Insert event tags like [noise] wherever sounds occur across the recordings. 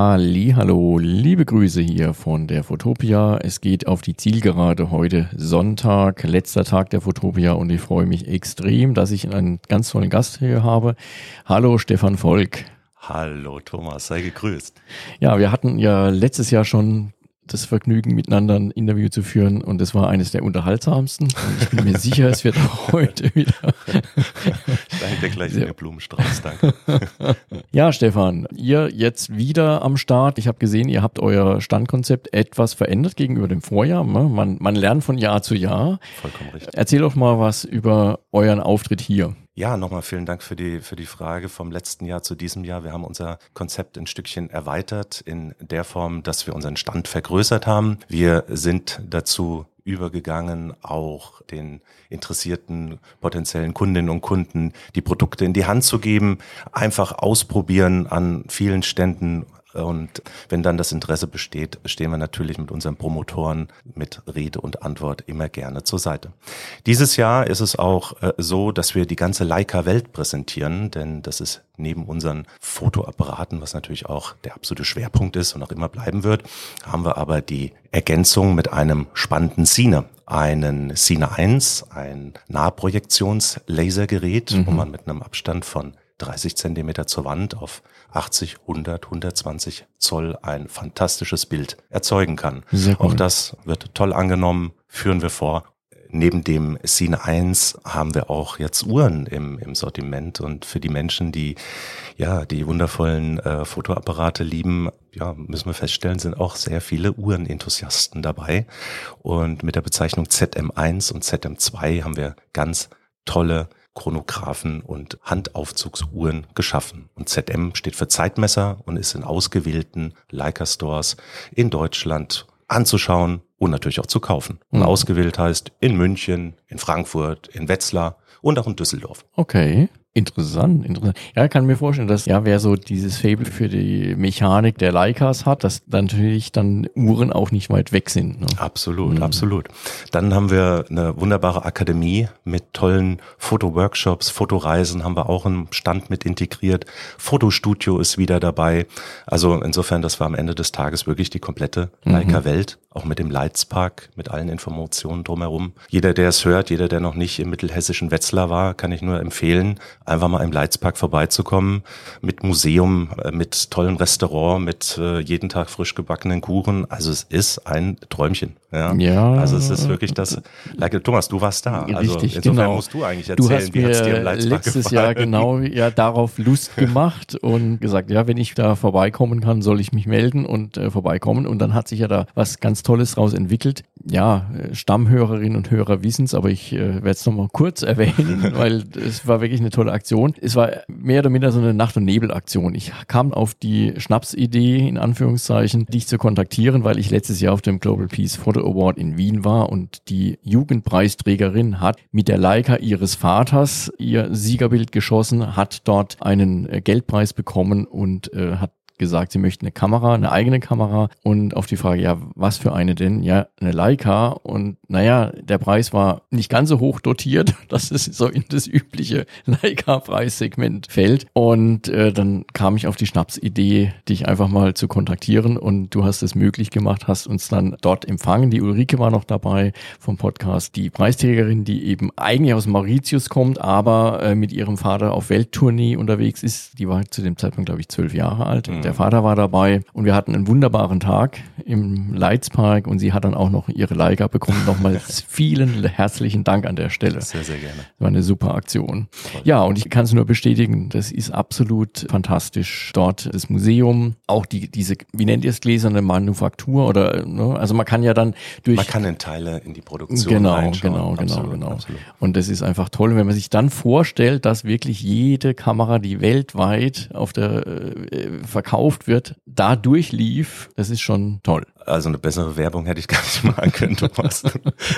Ali, hallo, liebe Grüße hier von der Fotopia. Es geht auf die Zielgerade heute Sonntag, letzter Tag der Fotopia und ich freue mich extrem, dass ich einen ganz tollen Gast hier habe. Hallo Stefan Volk. Hallo Thomas, sei gegrüßt. Ja, wir hatten ja letztes Jahr schon das Vergnügen, miteinander ein Interview zu führen. Und es war eines der unterhaltsamsten. Und ich bin mir sicher, es wird auch [laughs] heute wieder. Danke dir gleich den Blumenstrauß, danke. [laughs] ja, Stefan, ihr jetzt wieder am Start. Ich habe gesehen, ihr habt euer Standkonzept etwas verändert gegenüber dem Vorjahr. Ne? Man, man lernt von Jahr zu Jahr. Vollkommen richtig. Erzähl doch mal was über euren Auftritt hier. Ja, nochmal vielen Dank für die, für die Frage vom letzten Jahr zu diesem Jahr. Wir haben unser Konzept ein Stückchen erweitert in der Form, dass wir unseren Stand vergrößert haben. Wir sind dazu übergegangen, auch den interessierten potenziellen Kundinnen und Kunden die Produkte in die Hand zu geben, einfach ausprobieren an vielen Ständen und wenn dann das Interesse besteht, stehen wir natürlich mit unseren Promotoren mit Rede und Antwort immer gerne zur Seite. Dieses Jahr ist es auch äh, so, dass wir die ganze Leica-Welt präsentieren, denn das ist neben unseren Fotoapparaten, was natürlich auch der absolute Schwerpunkt ist und auch immer bleiben wird, haben wir aber die Ergänzung mit einem spannenden Cine einen Cine 1, ein Nahprojektionslasergerät, mhm. wo man mit einem Abstand von 30 Zentimeter zur Wand auf 80, 100, 120 Zoll ein fantastisches Bild erzeugen kann. Cool. Auch das wird toll angenommen, führen wir vor. Neben dem Scene 1 haben wir auch jetzt Uhren im, im Sortiment und für die Menschen, die ja die wundervollen äh, Fotoapparate lieben, ja, müssen wir feststellen, sind auch sehr viele Uhrenenthusiasten dabei. Und mit der Bezeichnung ZM1 und ZM2 haben wir ganz tolle Chronographen und Handaufzugsuhren geschaffen. Und ZM steht für Zeitmesser und ist in ausgewählten Leica Stores in Deutschland anzuschauen und natürlich auch zu kaufen. Und mhm. ausgewählt heißt in München, in Frankfurt, in Wetzlar und auch in Düsseldorf. Okay. Interessant, interessant. Ja, kann mir vorstellen, dass ja, wer so dieses Fable für die Mechanik der Leicas hat, dass natürlich dann Uhren auch nicht weit weg sind. Ne? Absolut, mhm. absolut. Dann haben wir eine wunderbare Akademie mit tollen Fotoworkshops, Fotoreisen haben wir auch im Stand mit integriert. Fotostudio ist wieder dabei. Also insofern, das war am Ende des Tages wirklich die komplette mhm. Leica-Welt, auch mit dem Leitzpark, mit allen Informationen drumherum. Jeder, der es hört, jeder, der noch nicht im mittelhessischen Wetzlar war, kann ich nur empfehlen, einfach mal im Leitzpark vorbeizukommen, mit Museum, äh, mit tollem Restaurant, mit äh, jeden Tag frisch gebackenen Kuchen. Also es ist ein Träumchen. Ja. ja. Also es ist wirklich das. Like, Thomas, du warst da. Also Richtig, insofern genau. musst du eigentlich erzählen, du hast wie hat's dir im Leitzpark letztes gefallen? Jahr genau ja darauf Lust gemacht und gesagt, ja, wenn ich da vorbeikommen kann, soll ich mich melden und äh, vorbeikommen. Und dann hat sich ja da was ganz Tolles draus entwickelt. Ja, äh, Stammhörerinnen und Hörer wissen es, aber ich äh, werde es nochmal kurz [laughs] erwähnen, weil es war wirklich eine tolle Aktion. Es war mehr oder minder so eine Nacht- und Nebel-Aktion. Ich kam auf die Schnapsidee, in Anführungszeichen, dich zu kontaktieren, weil ich letztes Jahr auf dem Global Peace Photo Award in Wien war und die Jugendpreisträgerin hat mit der Leica ihres Vaters ihr Siegerbild geschossen, hat dort einen Geldpreis bekommen und äh, hat gesagt, sie möchten eine Kamera, eine eigene Kamera und auf die Frage, ja, was für eine denn? Ja, eine Leica und naja, der Preis war nicht ganz so hoch dotiert, [laughs] dass es so in das übliche Leica-Preissegment fällt und äh, dann kam ich auf die Schnapsidee, dich einfach mal zu kontaktieren und du hast es möglich gemacht, hast uns dann dort empfangen. Die Ulrike war noch dabei vom Podcast, die Preisträgerin, die eben eigentlich aus Mauritius kommt, aber äh, mit ihrem Vater auf Welttournee unterwegs ist. Die war zu dem Zeitpunkt, glaube ich, zwölf Jahre alt. Mhm der Vater war dabei und wir hatten einen wunderbaren Tag im Leitzpark und sie hat dann auch noch ihre Leica bekommen. Nochmals [laughs] vielen herzlichen Dank an der Stelle. Sehr, sehr gerne. Das war eine super Aktion. Ja, und ich kann es nur bestätigen, das ist absolut fantastisch. Dort das Museum, auch die, diese, wie nennt ihr es, gläserne Manufaktur oder, ne? also man kann ja dann durch. Man kann in Teile in die Produktion Genau, genau, genau, absolut, genau. Absolut. Und das ist einfach toll, wenn man sich dann vorstellt, dass wirklich jede Kamera, die weltweit auf der äh, verkauft verkauft wird, da durchlief, das ist schon toll. Also eine bessere Werbung hätte ich gar nicht [laughs] machen können, Thomas.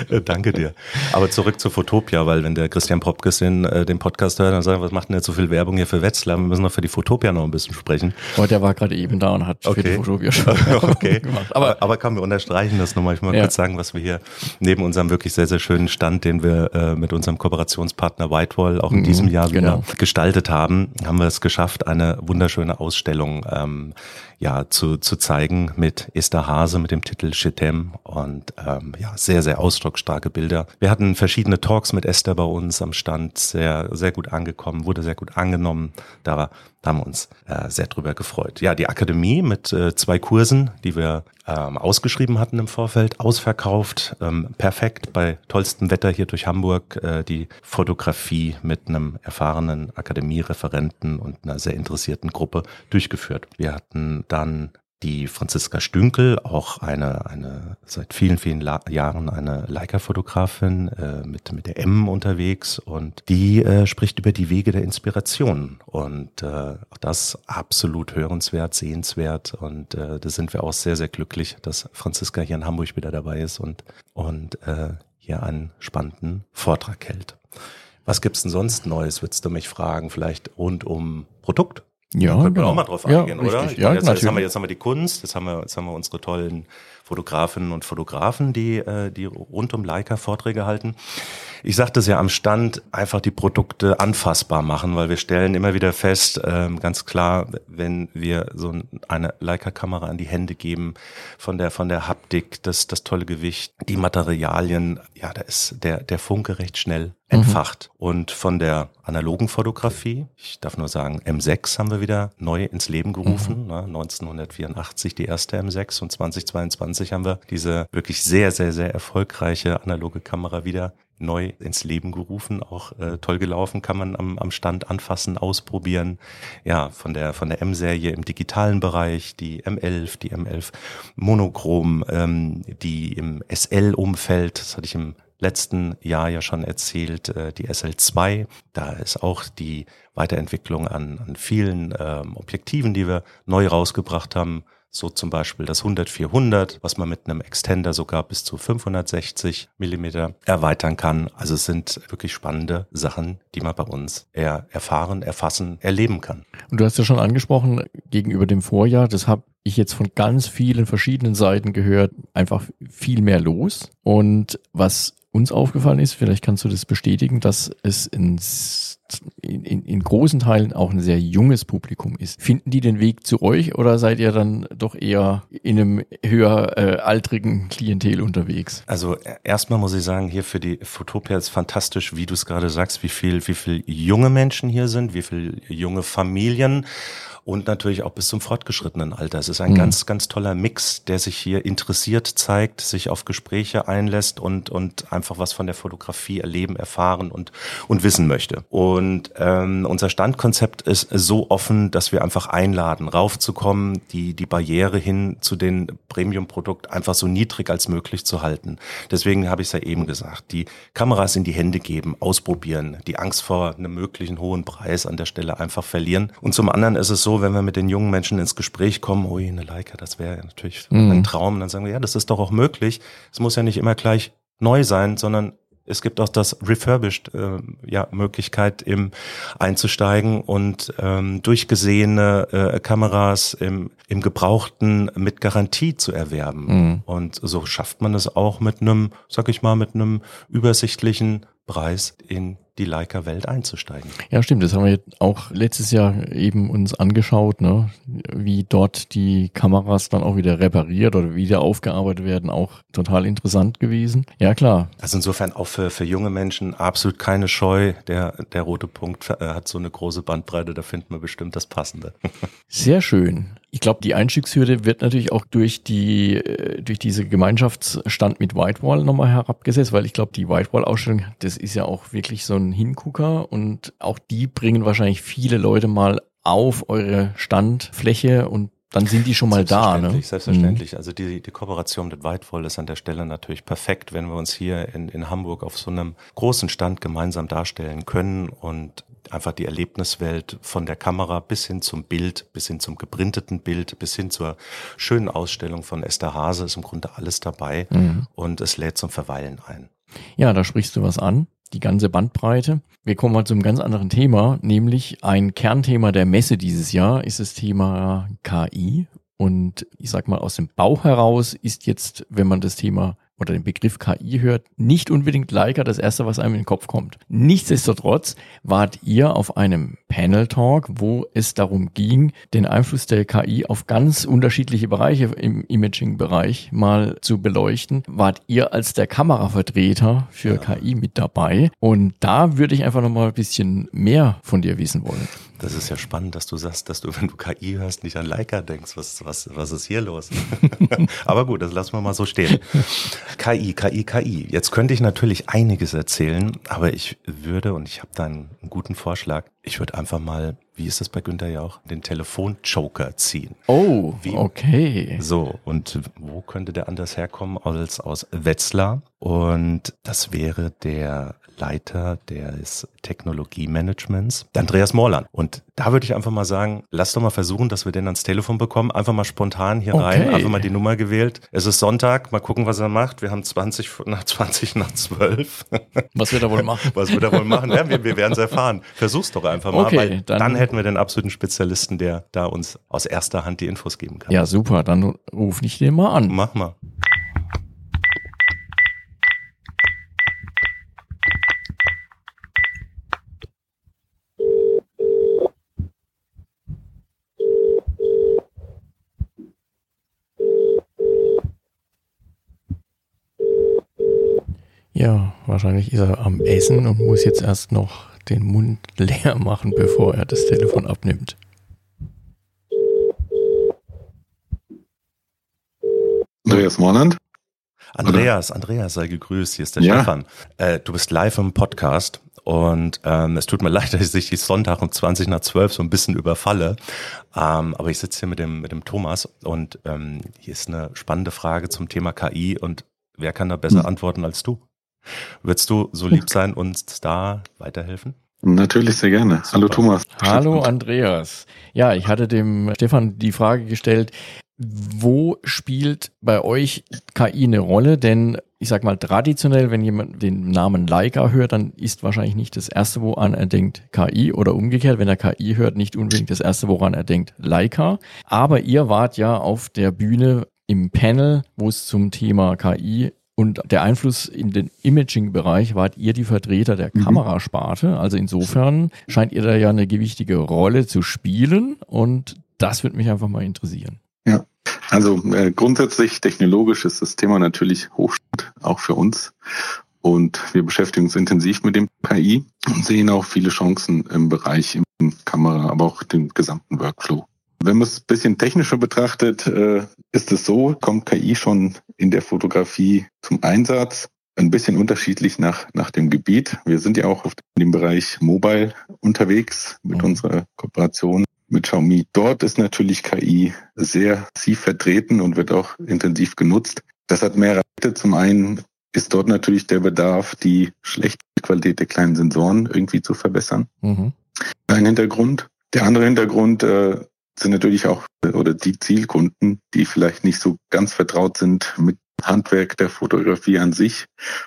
Äh, danke dir. Aber zurück zu Fotopia, weil wenn der Christian Popkes den, äh, den Podcast hört, dann sagt er, was macht denn jetzt so viel Werbung hier für Wetzlar? Wir müssen noch für die Fotopia noch ein bisschen sprechen. Oh, der war gerade eben da und hat okay. für die Fotopia [laughs] schon okay. gemacht. Aber, aber, aber kann wir unterstreichen das nochmal. Ich mal ja. kurz sagen, was wir hier neben unserem wirklich sehr, sehr schönen Stand, den wir äh, mit unserem Kooperationspartner Whitewall auch in mhm, diesem Jahr wieder genau. gestaltet haben, haben wir es geschafft, eine wunderschöne Ausstellung ähm, ja zu, zu zeigen mit Esther Hase mit dem Titel Chetem und ähm, ja sehr sehr ausdrucksstarke Bilder. Wir hatten verschiedene Talks mit Esther bei uns am Stand, sehr sehr gut angekommen, wurde sehr gut angenommen. Da haben wir uns äh, sehr drüber gefreut. Ja, die Akademie mit äh, zwei Kursen, die wir ähm, ausgeschrieben hatten im Vorfeld, ausverkauft, ähm, perfekt bei tollstem Wetter hier durch Hamburg, äh, die Fotografie mit einem erfahrenen Akademiereferenten und einer sehr interessierten Gruppe durchgeführt. Wir hatten dann die Franziska Stünkel, auch eine, eine seit vielen, vielen La Jahren eine Leica-Fotografin äh, mit, mit der M unterwegs und die äh, spricht über die Wege der Inspiration und äh, auch das absolut hörenswert, sehenswert und äh, da sind wir auch sehr, sehr glücklich, dass Franziska hier in Hamburg wieder dabei ist und, und äh, hier einen spannenden Vortrag hält. Was gibt's denn sonst Neues, würdest du mich fragen, vielleicht rund um Produkt? Ja, Können genau. wir auch mal drauf ja, eingehen, oder? richtig. Ich Ja, jetzt, jetzt, haben wir, jetzt haben wir die Kunst, jetzt haben wir, jetzt haben wir unsere tollen Fotografinnen und Fotografen, die, äh, die rund um Leica Vorträge halten. Ich sagte es ja am Stand, einfach die Produkte anfassbar machen, weil wir stellen immer wieder fest, ähm, ganz klar, wenn wir so eine Leica-Kamera an die Hände geben, von der, von der Haptik, das, das tolle Gewicht, die Materialien, ja, da ist der, der Funke recht schnell entfacht. Und von der analogen Fotografie, ich darf nur sagen, M6 haben wir wieder neu ins Leben gerufen. Ne? 1984 die erste M6 und 2022 haben wir diese wirklich sehr, sehr, sehr erfolgreiche analoge Kamera wieder neu ins Leben gerufen, auch äh, toll gelaufen, kann man am, am Stand anfassen, ausprobieren. Ja, von der von der M-Serie im digitalen Bereich, die M11, die M11 Monochrom, ähm, die im SL-Umfeld, das hatte ich im letzten Jahr ja schon erzählt, äh, die SL2. Da ist auch die Weiterentwicklung an, an vielen ähm, Objektiven, die wir neu rausgebracht haben. So zum Beispiel das 100-400, was man mit einem Extender sogar bis zu 560 Millimeter erweitern kann. Also es sind wirklich spannende Sachen, die man bei uns eher erfahren, erfassen, erleben kann. Und du hast ja schon angesprochen, gegenüber dem Vorjahr, das habe ich jetzt von ganz vielen verschiedenen Seiten gehört, einfach viel mehr los. Und was uns aufgefallen ist, vielleicht kannst du das bestätigen, dass es in, in, in großen Teilen auch ein sehr junges Publikum ist. Finden die den Weg zu euch oder seid ihr dann doch eher in einem höher äh, altrigen Klientel unterwegs? Also e- erstmal muss ich sagen, hier für die Fotopia ist fantastisch, wie du es gerade sagst, wie viel, wie viel junge Menschen hier sind, wie viel junge Familien und natürlich auch bis zum fortgeschrittenen Alter. Es ist ein Mhm. ganz, ganz toller Mix, der sich hier interessiert zeigt, sich auf Gespräche einlässt und, und einfach was von der Fotografie erleben, erfahren und, und wissen möchte. Und ähm, unser Standkonzept ist so offen, dass wir einfach einladen, raufzukommen, die, die Barriere hin zu den Premium-Produkt einfach so niedrig als möglich zu halten. Deswegen habe ich es ja eben gesagt, die Kameras in die Hände geben, ausprobieren, die Angst vor einem möglichen hohen Preis an der Stelle einfach verlieren. Und zum anderen ist es so, wenn wir mit den jungen Menschen ins Gespräch kommen, ui, eine Leica, das wäre ja natürlich Mhm. ein Traum, dann sagen wir, ja, das ist doch auch möglich. Es muss ja nicht immer gleich neu sein, sondern es gibt auch das Refurbished, äh, ja, Möglichkeit im einzusteigen und ähm, durchgesehene äh, Kameras im, im Gebrauchten mit Garantie zu erwerben. Mhm. Und so schafft man es auch mit einem, sag ich mal, mit einem übersichtlichen Preis in die Leica-Welt einzusteigen. Ja, stimmt. Das haben wir auch letztes Jahr eben uns angeschaut, ne? wie dort die Kameras dann auch wieder repariert oder wieder aufgearbeitet werden. Auch total interessant gewesen. Ja, klar. Also insofern auch für, für junge Menschen absolut keine Scheu. Der, der rote Punkt äh, hat so eine große Bandbreite, da finden wir bestimmt das Passende. [laughs] Sehr schön. Ich glaube, die Einstiegshürde wird natürlich auch durch die äh, durch diese Gemeinschaftsstand mit Whitewall nochmal herabgesetzt, weil ich glaube, die Whitewall-Ausstellung, das ist ja auch wirklich so ein Hingucker und auch die bringen wahrscheinlich viele Leute mal auf eure Standfläche und dann sind die schon mal da. Ne? Selbstverständlich, selbstverständlich. Also die, die Kooperation mit Whitewall ist an der Stelle natürlich perfekt, wenn wir uns hier in, in Hamburg auf so einem großen Stand gemeinsam darstellen können und einfach die Erlebniswelt von der Kamera bis hin zum Bild, bis hin zum geprinteten Bild, bis hin zur schönen Ausstellung von Esther Hase ist im Grunde alles dabei Mhm. und es lädt zum Verweilen ein. Ja, da sprichst du was an. Die ganze Bandbreite. Wir kommen mal zu einem ganz anderen Thema, nämlich ein Kernthema der Messe dieses Jahr ist das Thema KI. Und ich sag mal, aus dem Bauch heraus ist jetzt, wenn man das Thema oder den Begriff KI hört, nicht unbedingt Leica das erste, was einem in den Kopf kommt. Nichtsdestotrotz wart ihr auf einem Panel Talk, wo es darum ging, den Einfluss der KI auf ganz unterschiedliche Bereiche im Imaging-Bereich mal zu beleuchten. Wart ihr als der Kameravertreter für ja. KI mit dabei? Und da würde ich einfach noch mal ein bisschen mehr von dir wissen wollen. Das ist ja spannend, dass du sagst, dass du, wenn du KI hörst, nicht an Leica denkst. Was, was, was ist hier los? [laughs] Aber gut, das lassen wir mal so stehen. KI, KI, KI. Jetzt könnte ich natürlich einiges erzählen, aber ich würde, und ich habe da einen, einen guten Vorschlag, ich würde einfach mal, wie ist das bei Günther ja auch, den Telefonjoker ziehen. Oh, wie, okay. So, und wo könnte der anders herkommen als aus Wetzlar? Und das wäre der Leiter des Technologiemanagements, Andreas Morland. Und da würde ich einfach mal sagen, lass doch mal versuchen, dass wir den ans Telefon bekommen. Einfach mal spontan hier okay. rein, einfach mal die Nummer gewählt. Es ist Sonntag, mal gucken, was er macht. Wir haben 20 nach 20 nach 12. Was wird er wohl machen? Was wird er wohl machen? Ja, wir, wir werden es erfahren. Versuch's doch einfach mal, okay, weil dann, dann hätten wir den absoluten Spezialisten, der da uns aus erster Hand die Infos geben kann. Ja, super. Dann ruf ich den mal an. Mach mal. Ja, wahrscheinlich ist er am Essen und muss jetzt erst noch den Mund leer machen, bevor er das Telefon abnimmt. Andreas Morland. Andreas, Andreas, sei gegrüßt. Hier ist der ja. Stefan. Äh, du bist live im Podcast und ähm, es tut mir [laughs] leid, dass ich dich Sonntag um 20 nach 12 so ein bisschen überfalle. Ähm, aber ich sitze hier mit dem, mit dem Thomas und ähm, hier ist eine spannende Frage zum Thema KI und wer kann da besser hm. antworten als du? Würdest du so lieb sein, uns da weiterhelfen? Natürlich sehr gerne. Super. Hallo Thomas. Hallo Andreas. Ja, ich hatte dem Stefan die Frage gestellt, wo spielt bei euch KI eine Rolle? Denn ich sag mal, traditionell, wenn jemand den Namen Leica hört, dann ist wahrscheinlich nicht das erste, woran er denkt, KI oder umgekehrt, wenn er KI hört, nicht unbedingt das erste, woran er denkt, Leica. Aber ihr wart ja auf der Bühne im Panel, wo es zum Thema KI und der Einfluss in den Imaging-Bereich wart ihr die Vertreter der mhm. Kamerasparte. Also insofern scheint ihr da ja eine gewichtige Rolle zu spielen. Und das würde mich einfach mal interessieren. Ja, also äh, grundsätzlich technologisch ist das Thema natürlich hochspannend, auch für uns. Und wir beschäftigen uns intensiv mit dem KI und sehen auch viele Chancen im Bereich im Kamera, aber auch dem gesamten Workflow. Wenn man es ein bisschen technischer betrachtet, äh, ist es so, kommt KI schon in der Fotografie zum Einsatz. Ein bisschen unterschiedlich nach, nach dem Gebiet. Wir sind ja auch auf dem Bereich Mobile unterwegs mit mhm. unserer Kooperation mit Xiaomi. Dort ist natürlich KI sehr tief vertreten und wird auch intensiv genutzt. Das hat mehrere Seiten. Zum einen ist dort natürlich der Bedarf, die schlechte Qualität der kleinen Sensoren irgendwie zu verbessern. Mhm. Ein Hintergrund. Der andere Hintergrund äh, sind natürlich auch oder die Zielkunden, die vielleicht nicht so ganz vertraut sind mit Handwerk der Fotografie an sich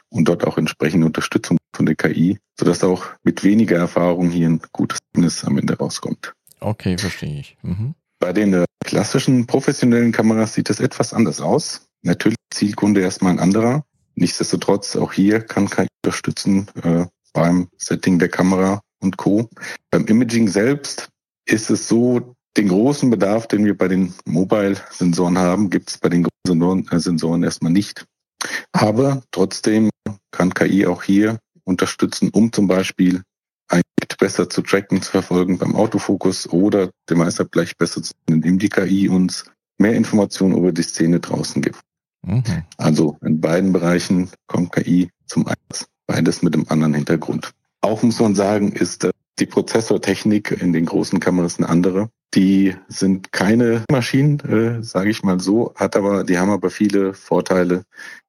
und dort auch entsprechende Unterstützung von der KI, sodass auch mit weniger Erfahrung hier ein gutes Ergebnis am Ende rauskommt. Okay, verstehe ich. Mhm. Bei den äh, klassischen professionellen Kameras sieht es etwas anders aus. Natürlich Zielkunde erstmal ein anderer. Nichtsdestotrotz, auch hier kann KI unterstützen äh, beim Setting der Kamera und Co. Beim Imaging selbst ist es so, den großen Bedarf, den wir bei den Mobile-Sensoren haben, gibt es bei den Sensoren, äh, Sensoren erstmal nicht. Aber trotzdem kann KI auch hier unterstützen, um zum Beispiel ein Bild besser zu tracken, zu verfolgen beim Autofokus oder dem Meisterblech besser zu sehen, indem die KI uns mehr Informationen über die Szene draußen gibt. Mhm. Also in beiden Bereichen kommt KI zum Einsatz, beides mit einem anderen Hintergrund. Auch muss man sagen, ist äh, die Prozessortechnik in den großen Kameras eine andere. Die sind keine Maschinen, äh, sage ich mal so, hat aber, die haben aber viele Vorteile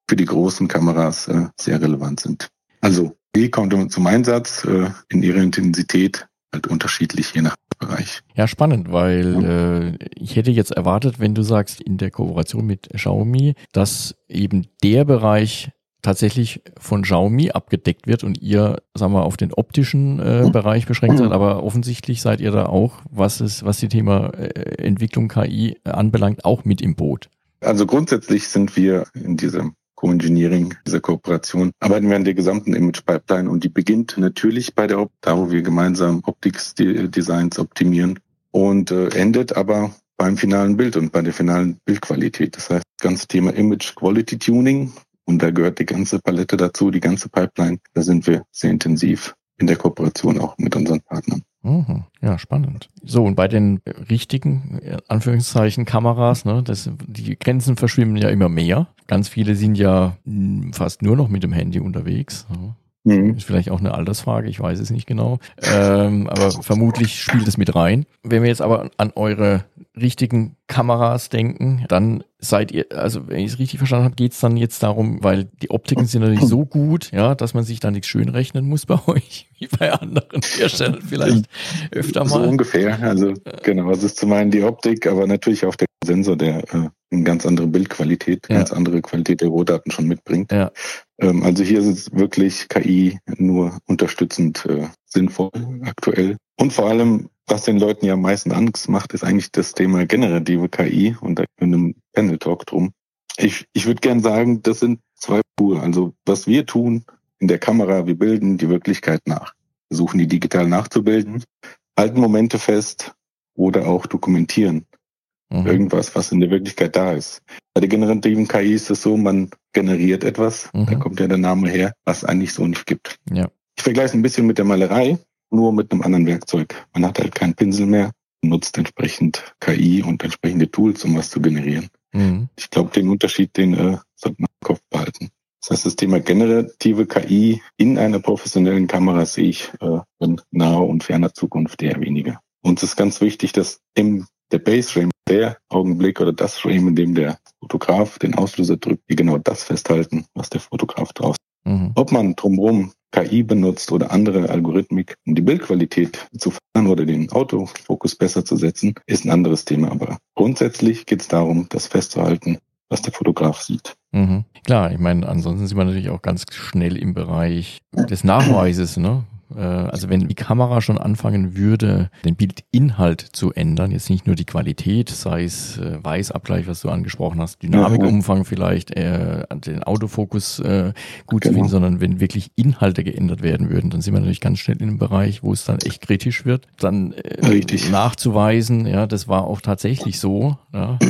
für die großen Kameras äh, sehr relevant sind. Also die kommt zum Einsatz äh, in ihrer Intensität halt unterschiedlich je nach Bereich. Ja, spannend, weil ja. äh, ich hätte jetzt erwartet, wenn du sagst, in der Kooperation mit Xiaomi, dass eben der Bereich tatsächlich von Xiaomi abgedeckt wird und ihr, sagen wir, auf den optischen äh, Bereich beschränkt seid, aber offensichtlich seid ihr da auch, was es, was die Thema äh, Entwicklung KI anbelangt, auch mit im Boot. Also grundsätzlich sind wir in diesem Co-Engineering dieser Kooperation, arbeiten wir an der gesamten Image-Pipeline und die beginnt natürlich bei der, da wo wir gemeinsam Optics-Designs optimieren und äh, endet aber beim finalen Bild und bei der finalen Bildqualität. Das heißt, das ganze Thema Image Quality Tuning und da gehört die ganze Palette dazu, die ganze Pipeline. Da sind wir sehr intensiv in der Kooperation auch mit unseren Partnern. Mhm. Ja, spannend. So, und bei den richtigen, Anführungszeichen, Kameras, ne, das, die Grenzen verschwimmen ja immer mehr. Ganz viele sind ja hm, fast nur noch mit dem Handy unterwegs. Mhm. Ist vielleicht auch eine Altersfrage, ich weiß es nicht genau. Ähm, aber vermutlich spielt es mit rein. Wenn wir jetzt aber an eure richtigen Kameras denken, dann seid ihr, also wenn ich es richtig verstanden habe, geht es dann jetzt darum, weil die Optiken sind natürlich so gut, ja, dass man sich da nichts schön rechnen muss bei [laughs] euch, wie bei anderen Herstellern vielleicht öfter mal. So ungefähr, also genau, es ist zum einen die Optik, aber natürlich auch der Sensor, der äh, eine ganz andere Bildqualität, ja. ganz andere Qualität der Rohdaten schon mitbringt. Ja. Ähm, also hier ist es wirklich KI nur unterstützend äh, sinnvoll aktuell. Und vor allem was den Leuten ja am meisten Angst macht, ist eigentlich das Thema generative KI und da in einem Panel Talk drum. Ich, ich würde gern sagen, das sind zwei Pure. Also was wir tun in der Kamera, wir bilden die Wirklichkeit nach. Versuchen die digital nachzubilden, halten Momente fest oder auch dokumentieren. Mhm. Irgendwas, was in der Wirklichkeit da ist. Bei der generativen KI ist es so, man generiert etwas, mhm. da kommt ja der Name her, was eigentlich so nicht gibt. Ja. Ich vergleiche es ein bisschen mit der Malerei nur mit einem anderen Werkzeug. Man hat halt keinen Pinsel mehr, nutzt entsprechend KI und entsprechende Tools, um was zu generieren. Mhm. Ich glaube, den Unterschied, den äh, sollte man im Kopf behalten. Das heißt, das Thema generative KI in einer professionellen Kamera sehe ich äh, in naher und ferner Zukunft eher weniger. Uns ist ganz wichtig, dass im der Base Frame, der Augenblick oder das Frame, in dem der Fotograf den Auslöser drückt, die genau das festhalten, was der Fotograf draus. Mhm. Ob man drumherum KI benutzt oder andere Algorithmik, um die Bildqualität zu verändern oder den Autofokus besser zu setzen, ist ein anderes Thema. Aber grundsätzlich geht es darum, das festzuhalten, was der Fotograf sieht. Mhm. Klar, ich meine, ansonsten sind wir natürlich auch ganz schnell im Bereich des Nachweises, ne? Äh, also wenn die Kamera schon anfangen würde, den Bildinhalt zu ändern, jetzt nicht nur die Qualität, sei es äh, Weißabgleich, was du angesprochen hast, Dynamikumfang vielleicht, äh, den Autofokus äh, gut genau. zu finden, sondern wenn wirklich Inhalte geändert werden würden, dann sind wir natürlich ganz schnell in einem Bereich, wo es dann echt kritisch wird, dann äh, nachzuweisen, ja, das war auch tatsächlich so. Ja. [clears throat]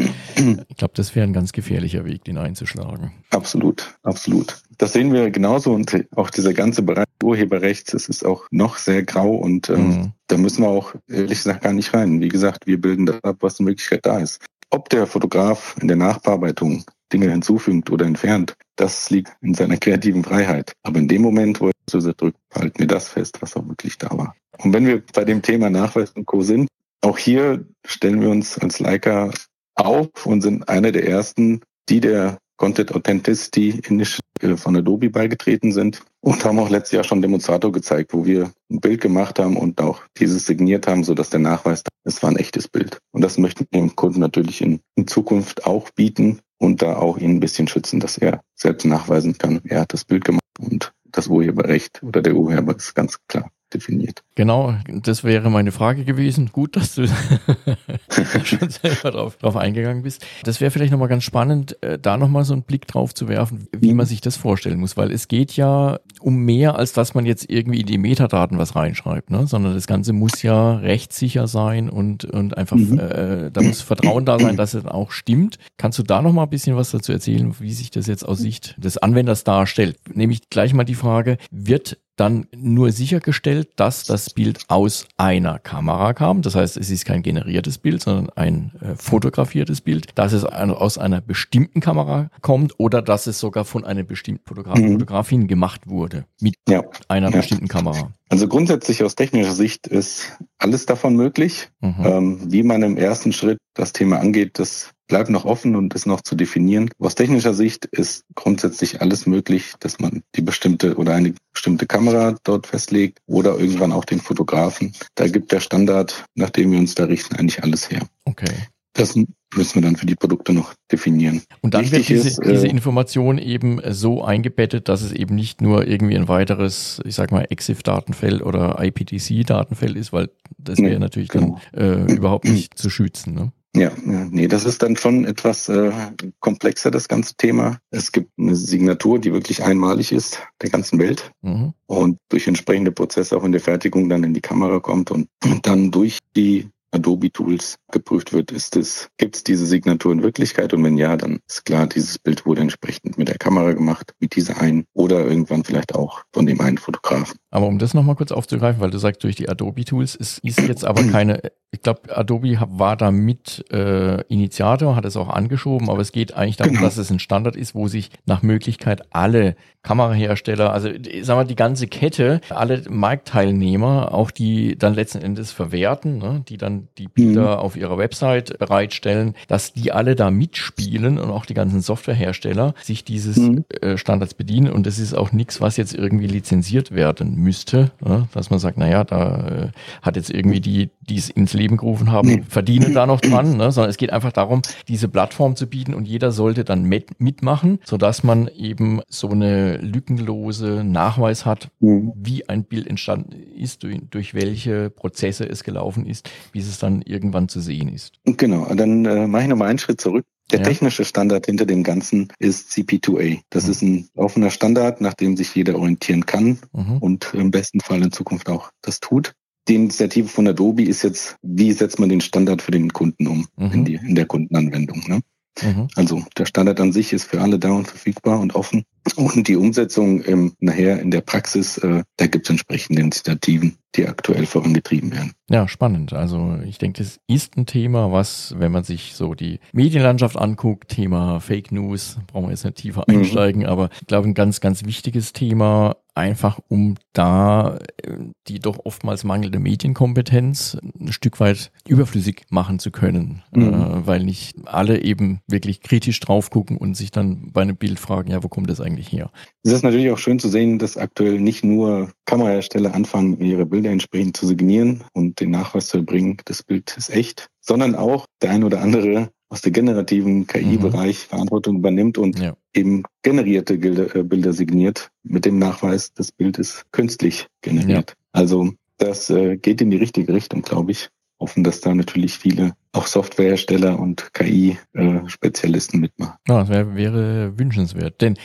Ich glaube, das wäre ein ganz gefährlicher Weg, den einzuschlagen. Absolut, absolut. Das sehen wir genauso und auch dieser ganze Bereich Urheberrechts, es ist auch noch sehr grau und ähm, mhm. da müssen wir auch ehrlich gesagt gar nicht rein. Wie gesagt, wir bilden das ab, was in Möglichkeit da ist. Ob der Fotograf in der Nachbearbeitung Dinge hinzufügt oder entfernt, das liegt in seiner kreativen Freiheit. Aber in dem Moment, wo er so drückt, halten wir das fest, was auch wirklich da war. Und wenn wir bei dem Thema Nachweis und Co. sind, auch hier stellen wir uns als Leica auf und sind einer der ersten, die der Content Authenticity Initiative von Adobe beigetreten sind und haben auch letztes Jahr schon Demonstrator gezeigt, wo wir ein Bild gemacht haben und auch dieses signiert haben, sodass der Nachweis, es war ein echtes Bild. Und das möchten wir dem Kunden natürlich in, in Zukunft auch bieten und da auch ihn ein bisschen schützen, dass er selbst nachweisen kann, er hat das Bild gemacht und das Urheberrecht oder der Urheber ist ganz klar definiert. Genau, das wäre meine Frage gewesen. Gut, dass du [laughs] schon selber drauf, drauf eingegangen bist. Das wäre vielleicht nochmal ganz spannend, äh, da nochmal so einen Blick drauf zu werfen, wie man sich das vorstellen muss, weil es geht ja um mehr, als dass man jetzt irgendwie in die Metadaten was reinschreibt, ne? sondern das Ganze muss ja rechtssicher sein und, und einfach, mhm. äh, da muss Vertrauen da sein, dass es auch stimmt. Kannst du da nochmal ein bisschen was dazu erzählen, wie sich das jetzt aus Sicht des Anwenders darstellt? Nämlich gleich mal die Frage, wird dann nur sichergestellt, dass das Bild aus einer Kamera kam. Das heißt, es ist kein generiertes Bild, sondern ein äh, fotografiertes Bild, dass es ein, aus einer bestimmten Kamera kommt oder dass es sogar von einem bestimmten Fotograf, mhm. Fotografin gemacht wurde mit ja. einer ja. bestimmten Kamera. Also grundsätzlich aus technischer Sicht ist alles davon möglich. Mhm. Ähm, wie man im ersten Schritt das Thema angeht, das bleibt noch offen und ist noch zu definieren. Aus technischer Sicht ist grundsätzlich alles möglich, dass man die bestimmte oder eine bestimmte Kamera dort festlegt oder irgendwann auch den Fotografen. Da gibt der Standard, nachdem wir uns da richten, eigentlich alles her. Okay. Das müssen wir dann für die Produkte noch definieren. Und dann Wichtig wird diese, ist, diese äh, Information eben so eingebettet, dass es eben nicht nur irgendwie ein weiteres, ich sag mal, EXIF-Datenfeld oder IPTC-Datenfeld ist, weil das wäre natürlich genau. dann äh, überhaupt nicht zu schützen. Ne? Ja, nee, das ist dann schon etwas äh, komplexer, das ganze Thema. Es gibt eine Signatur, die wirklich einmalig ist, der ganzen Welt. Mhm. Und durch entsprechende Prozesse auch in der Fertigung dann in die Kamera kommt und, und dann durch die Adobe Tools geprüft wird, ist es, gibt es diese Signatur in Wirklichkeit? Und wenn ja, dann ist klar, dieses Bild wurde entsprechend mit der Kamera gemacht, mit dieser einen oder irgendwann vielleicht auch von dem einen Fotografen. Aber um das nochmal kurz aufzugreifen, weil du sagst, durch die Adobe Tools, es ist jetzt aber keine, ich glaube, Adobe war da mit äh, Initiator, hat es auch angeschoben, aber es geht eigentlich darum, genau. dass es ein Standard ist, wo sich nach Möglichkeit alle Kamerahersteller, also sagen wir die ganze Kette, alle Marktteilnehmer, auch die dann letzten Endes verwerten, ne, die dann die Bilder mhm. auf ihrer Website bereitstellen, dass die alle da mitspielen und auch die ganzen Softwarehersteller sich dieses mhm. äh, Standards bedienen und das ist auch nichts, was jetzt irgendwie lizenziert werden müsste, ne, dass man sagt, naja, da äh, hat jetzt irgendwie die, die es ins Leben gerufen haben, nee. verdienen da noch dran, [clears throat] ne, sondern es geht einfach darum, diese Plattform zu bieten und jeder sollte dann mit, mitmachen, sodass man eben so eine lückenlose Nachweis hat, mhm. wie ein Bild entstanden ist, durch, durch, welche Prozesse es gelaufen ist, bis es dann irgendwann zu sehen ist. Genau, dann äh, mache ich nochmal einen Schritt zurück. Der ja. technische Standard hinter dem Ganzen ist CP2A. Das mhm. ist ein offener Standard, nach dem sich jeder orientieren kann mhm. und im besten Fall in Zukunft auch das tut. Die Initiative von Adobe ist jetzt, wie setzt man den Standard für den Kunden um mhm. in, die, in der Kundenanwendung. Ne? Mhm. Also der Standard an sich ist für alle da und verfügbar und offen. Und die Umsetzung ähm, nachher in der Praxis, äh, da gibt es entsprechende Initiativen, die aktuell vorangetrieben werden. Ja, spannend. Also ich denke, das ist ein Thema, was, wenn man sich so die Medienlandschaft anguckt, Thema Fake News, brauchen wir jetzt nicht tiefer mhm. einsteigen, mhm. aber ich glaube, ein ganz, ganz wichtiges Thema, einfach um da äh, die doch oftmals mangelnde Medienkompetenz ein Stück weit überflüssig machen zu können, mhm. äh, weil nicht alle eben wirklich kritisch drauf gucken und sich dann bei einem Bild fragen, ja, wo kommt das eigentlich her? Es ist natürlich auch schön zu sehen, dass aktuell nicht nur Kamerahersteller anfangen, ihre Bilder entsprechend zu signieren und den Nachweis zu erbringen, das Bild ist echt, sondern auch der ein oder andere aus der generativen KI-Bereich mhm. Verantwortung übernimmt und ja. eben generierte Bilder, äh, Bilder signiert mit dem Nachweis, das Bild ist künstlich generiert. Ja. Also das äh, geht in die richtige Richtung, glaube ich. Hoffen, dass da natürlich viele auch Softwarehersteller und KI-Spezialisten äh, mitmachen. Ja, das wär, wäre wünschenswert. Denn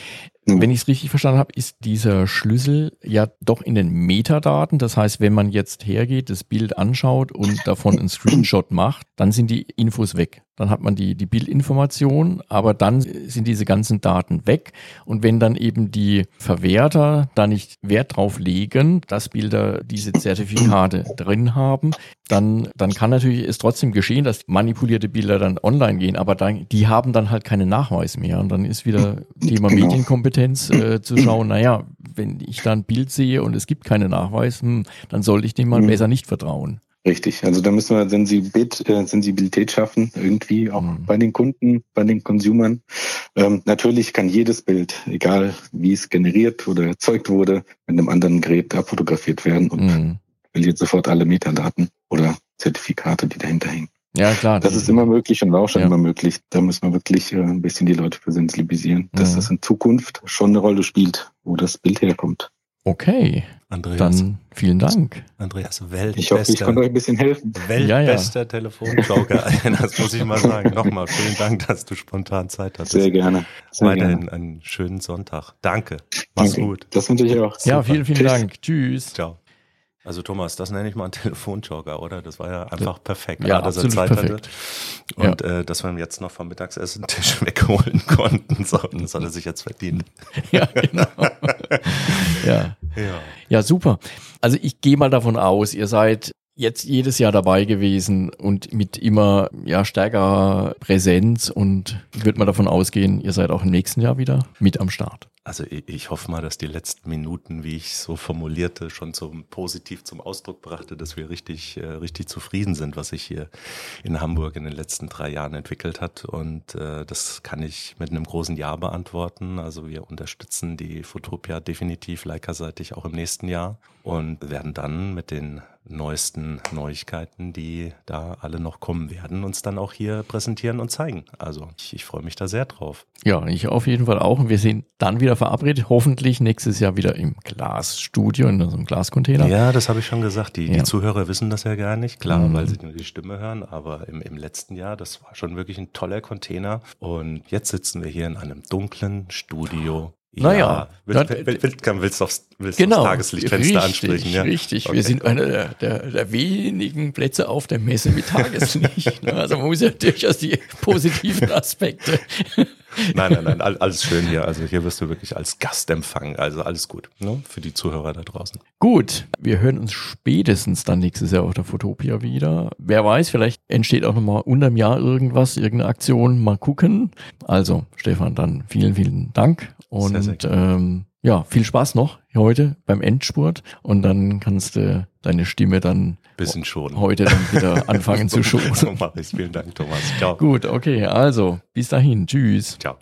wenn ich es richtig verstanden habe, ist dieser Schlüssel ja doch in den Metadaten. Das heißt, wenn man jetzt hergeht, das Bild anschaut und davon einen [clears throat] Screenshot macht, dann sind die Infos weg. Dann hat man die, die Bildinformation, aber dann sind diese ganzen Daten weg. Und wenn dann eben die Verwerter da nicht Wert drauf legen, dass Bilder diese Zertifikate drin haben, dann, dann kann natürlich es trotzdem geschehen, dass manipulierte Bilder dann online gehen, aber dann, die haben dann halt keinen Nachweis mehr. Und dann ist wieder Thema genau. Medienkompetenz äh, zu schauen, naja, wenn ich da ein Bild sehe und es gibt keinen Nachweis, hm, dann sollte ich dem mal mhm. besser nicht vertrauen. Richtig, also da müssen wir Sensibilität, äh, Sensibilität schaffen, irgendwie auch mhm. bei den Kunden, bei den Consumern. Ähm, natürlich kann jedes Bild, egal wie es generiert oder erzeugt wurde, mit einem anderen Gerät abfotografiert werden und mhm. verliert sofort alle Metadaten oder Zertifikate, die dahinter hängen. Ja, klar. Das ist immer möglich und war auch schon ja. immer möglich. Da müssen wir wirklich äh, ein bisschen die Leute für sensibilisieren, dass mhm. das in Zukunft schon eine Rolle spielt, wo das Bild herkommt. Okay. Andreas. Dann vielen Dank. Andreas, Weltbester. Ich hoffe, ich konnte euch ein bisschen helfen. Weltbester ja, ja. Telefonjoker. [laughs] [laughs] das muss ich mal sagen. Nochmal vielen Dank, dass du spontan Zeit hattest. Sehr gerne. Sehr Weiterhin gerne. einen schönen Sonntag. Danke. Mach's Danke. gut. Das wünsche ich auch. Super. Ja, vielen, vielen Tschüss. Dank. Tschüss. Ciao. Also Thomas, das nenne ich mal einen [laughs] Telefonjogger, oder? Das war ja einfach perfekt, ja, dass er Zeit perfekt. hatte. Und ja. äh, dass wir ihn jetzt noch vom Mittagessen-Tisch [laughs] wegholen konnten. So, das hat er sich jetzt verdient. [laughs] Ja, genau. ja. ja. Ja, super. Also ich gehe mal davon aus, ihr seid jetzt jedes Jahr dabei gewesen und mit immer ja, stärkerer Präsenz und würde mal davon ausgehen, ihr seid auch im nächsten Jahr wieder mit am Start. Also ich hoffe mal, dass die letzten Minuten, wie ich so formulierte, schon zum positiv zum Ausdruck brachte, dass wir richtig, äh, richtig zufrieden sind, was sich hier in Hamburg in den letzten drei Jahren entwickelt hat. Und äh, das kann ich mit einem großen Ja beantworten. Also wir unterstützen die Fotopia definitiv Leica-seitig auch im nächsten Jahr und werden dann mit den neuesten Neuigkeiten, die da alle noch kommen werden, uns dann auch hier präsentieren und zeigen. Also ich, ich freue mich da sehr drauf. Ja, ich auf jeden Fall auch. Und wir sehen dann wieder wieder verabredet. Hoffentlich nächstes Jahr wieder im Glasstudio, in unserem Glascontainer. Ja, das habe ich schon gesagt. Die, ja. die Zuhörer wissen das ja gar nicht, klar, mhm. weil sie nur die Stimme hören. Aber im, im letzten Jahr, das war schon wirklich ein toller Container. Und jetzt sitzen wir hier in einem dunklen Studio naja, ja, willst, willst, willst, aufs, willst genau, aufs Tageslichtfenster richtig, ansprechen. Ja? Richtig, okay. wir sind einer der, der, der, wenigen Plätze auf der Messe mit Tageslicht. Ne? also man muss ja durchaus die positiven [laughs] Aspekte Nein, nein, nein, alles schön hier. Also hier wirst du wirklich als Gast empfangen. Also alles gut ne? für die Zuhörer da draußen. Gut, wir hören uns spätestens dann nächstes Jahr auf der Fotopia wieder. Wer weiß, vielleicht entsteht auch nochmal unterm Jahr irgendwas, irgendeine Aktion. Mal gucken. Also Stefan, dann vielen, vielen Dank und sehr, sehr ähm, ja, viel Spaß noch heute beim Endspurt und dann kannst du deine Stimme dann bisschen schon heute dann wieder [laughs] anfangen zu schonen. so mache ich. Vielen Dank, Thomas. Ciao. Gut, okay, also bis dahin. Tschüss. Ciao.